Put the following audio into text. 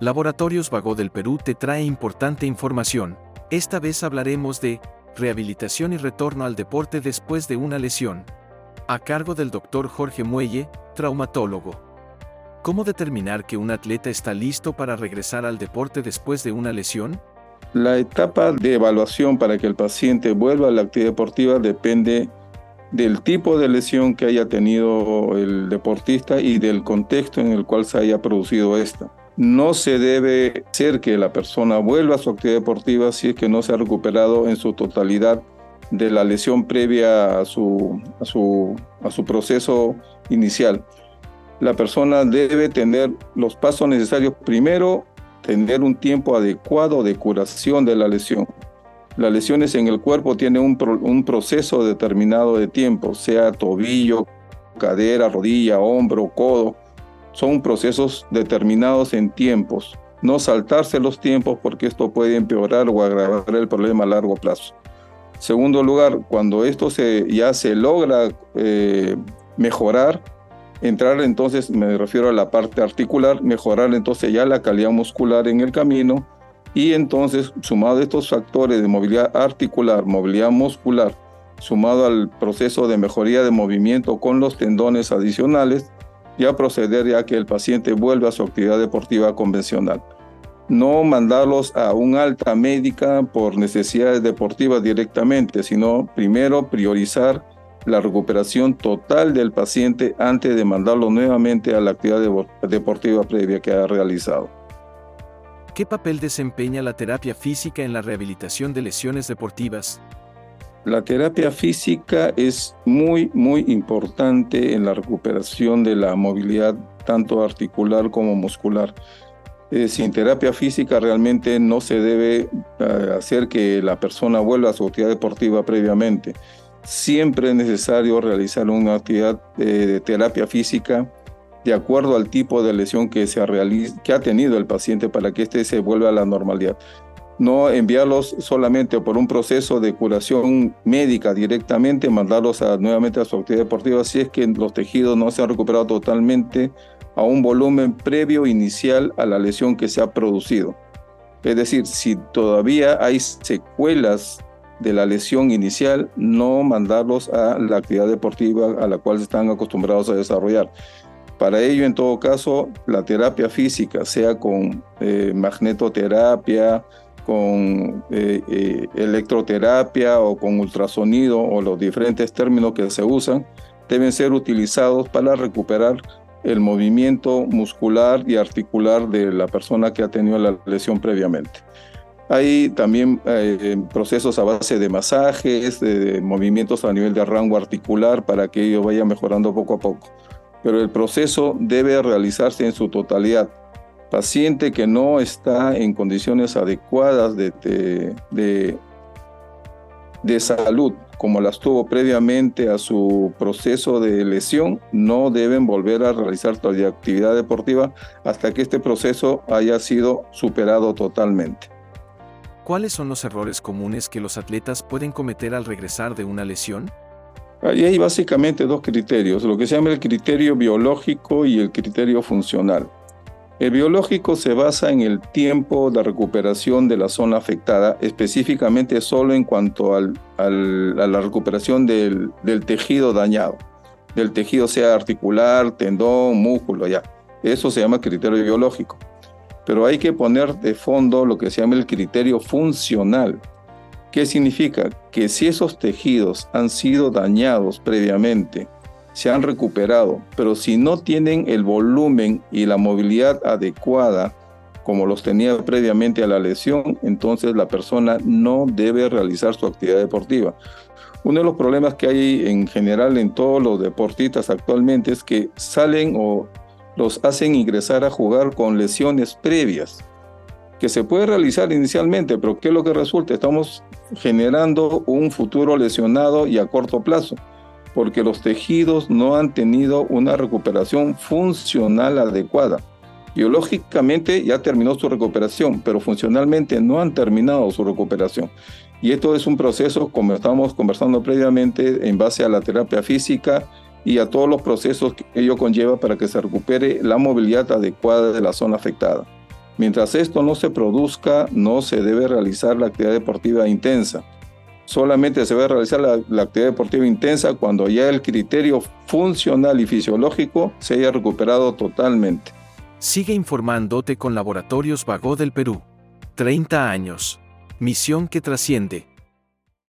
Laboratorios Vago del Perú te trae importante información. Esta vez hablaremos de rehabilitación y retorno al deporte después de una lesión. A cargo del doctor Jorge Muelle, traumatólogo. ¿Cómo determinar que un atleta está listo para regresar al deporte después de una lesión? La etapa de evaluación para que el paciente vuelva a la actividad deportiva depende del tipo de lesión que haya tenido el deportista y del contexto en el cual se haya producido esta. No se debe hacer que la persona vuelva a su actividad deportiva si es que no se ha recuperado en su totalidad de la lesión previa a su, proceso inicial. La persona debe tener los pasos necesarios. Primero, tener un tiempo adecuado de curación de la lesión. Las lesiones en el cuerpo tienen un proceso determinado de tiempo, sea tobillo, cadera, rodilla, hombro, codo son procesos determinados en tiempos, no saltarse los tiempos porque esto puede empeorar o agravar el problema a largo plazo. Segundo lugar, cuando esto se, ya se logra eh, mejorar, entrar entonces, me refiero a la parte articular, mejorar entonces ya la calidad muscular en el camino y entonces sumado estos factores de movilidad articular, movilidad muscular, sumado al proceso de mejoría de movimiento con los tendones adicionales, ya proceder ya que el paciente vuelva a su actividad deportiva convencional. No mandarlos a un alta médica por necesidades deportivas directamente, sino primero priorizar la recuperación total del paciente antes de mandarlo nuevamente a la actividad deportiva previa que ha realizado. ¿Qué papel desempeña la terapia física en la rehabilitación de lesiones deportivas? La terapia física es muy, muy importante en la recuperación de la movilidad tanto articular como muscular. Eh, sin terapia física realmente no se debe eh, hacer que la persona vuelva a su actividad deportiva previamente. Siempre es necesario realizar una actividad eh, de terapia física de acuerdo al tipo de lesión que, se ha que ha tenido el paciente para que éste se vuelva a la normalidad no enviarlos solamente por un proceso de curación médica directamente, mandarlos nuevamente a su actividad deportiva si es que los tejidos no se han recuperado totalmente a un volumen previo inicial a la lesión que se ha producido. Es decir, si todavía hay secuelas de la lesión inicial, no mandarlos a la actividad deportiva a la cual están acostumbrados a desarrollar. Para ello, en todo caso, la terapia física, sea con eh, magnetoterapia, con eh, eh, electroterapia o con ultrasonido o los diferentes términos que se usan, deben ser utilizados para recuperar el movimiento muscular y articular de la persona que ha tenido la lesión previamente. Hay también eh, procesos a base de masajes, de movimientos a nivel de rango articular para que ello vaya mejorando poco a poco. Pero el proceso debe realizarse en su totalidad paciente que no está en condiciones adecuadas de, de, salud, como las tuvo previamente a su proceso de lesión, no deben volver a realizar toda actividad deportiva hasta que este proceso haya sido superado totalmente. ¿Cuáles son los errores comunes que los atletas pueden cometer al regresar de una lesión? Ahí hay básicamente dos criterios, lo que se llama el criterio biológico y el criterio funcional. El biológico se basa en el tiempo de recuperación de la zona afectada, específicamente solo en cuanto a la recuperación del, tejido dañado, del tejido sea articular, tendón, músculo, ya. Eso se llama criterio biológico. Pero hay que poner de fondo lo que se llama el criterio funcional. ¿Qué significa? Que si esos tejidos han sido dañados previamente se han recuperado, pero si no tienen el volumen y la movilidad adecuada como los tenía previamente a la lesión, entonces la persona no debe realizar su actividad deportiva. Uno de los problemas que hay en general en todos los deportistas actualmente es que salen o los hacen ingresar a jugar con lesiones previas, que se puede realizar inicialmente, pero ¿qué es lo que resulta? Estamos generando un futuro lesionado y a corto plazo porque los tejidos no han tenido una recuperación funcional adecuada. Biológicamente ya terminó su recuperación, pero funcionalmente no han terminado su recuperación. Y esto es un proceso, como estamos conversando previamente, en base a la terapia física y a todos los procesos que ello conlleva para que se recupere la movilidad adecuada de la zona afectada. Mientras esto no se produzca, no se debe realizar la actividad deportiva intensa. Solamente se debe realizar la, la, actividad deportiva intensa cuando ya el criterio funcional y fisiológico se haya recuperado totalmente. Sigue informándote con Laboratorios Vago del Perú. 30 años. Misión que trasciende.